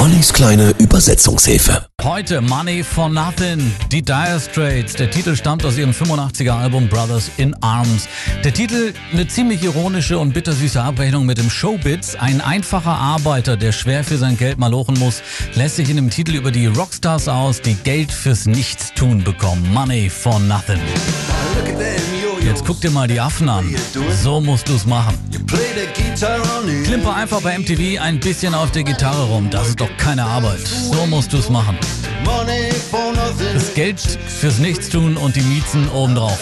Ollis kleine Übersetzungshilfe. Heute Money for Nothing, die Dire Straits. Der Titel stammt aus ihrem 85er Album Brothers in Arms. Der Titel eine ziemlich ironische und bittersüße Abrechnung mit dem Showbiz. Ein einfacher Arbeiter, der schwer für sein Geld malochen muss, lässt sich in dem Titel über die Rockstars aus, die Geld fürs Nichtstun bekommen. Money for Nothing. Jetzt guck dir mal die Affen an. So musst du's machen. Klimper einfach bei MTV ein bisschen auf der Gitarre rum. Das ist doch keine Arbeit. So musst du's machen. Das Geld fürs Nichtstun und die Miezen obendrauf.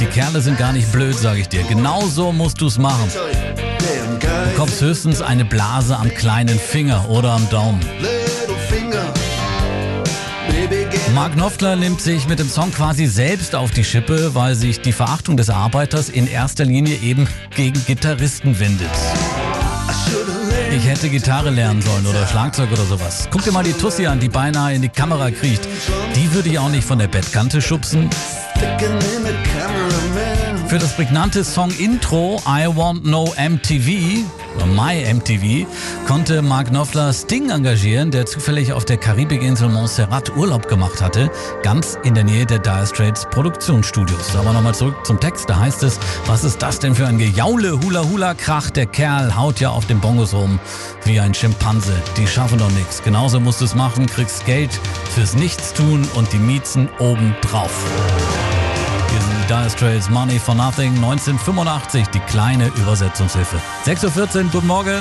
Die Kerle sind gar nicht blöd, sag ich dir. Genau so musst du's machen. Du bekommst höchstens eine Blase am kleinen Finger oder am Daumen. Mark Knopfler nimmt sich mit dem Song quasi selbst auf die Schippe, weil sich die Verachtung des Arbeiters in erster Linie eben gegen Gitarristen wendet. Ich hätte Gitarre lernen sollen oder Schlagzeug oder sowas. Guck dir mal die Tussi an, die beinahe in die Kamera kriecht. Die würde ich auch nicht von der Bettkante schubsen. Für das prägnante Song-Intro I Want No MTV, oder My MTV, konnte Mark Knopfler Sting engagieren, der zufällig auf der Karibikinsel Montserrat Urlaub gemacht hatte, ganz in der Nähe der Dire Straits Produktionsstudios. Aber nochmal zurück zum Text, da heißt es, was ist das denn für ein Gejaule, Hula-Hula-Krach, der Kerl haut ja auf den Bongos rum wie ein Schimpanse, die schaffen doch nichts. Genauso musst du es machen, kriegst Geld fürs Nichtstun und die Miezen obendrauf. Hier die Dire Straits Money for Nothing 1985, die kleine Übersetzungshilfe. 6.14 Uhr, guten Morgen.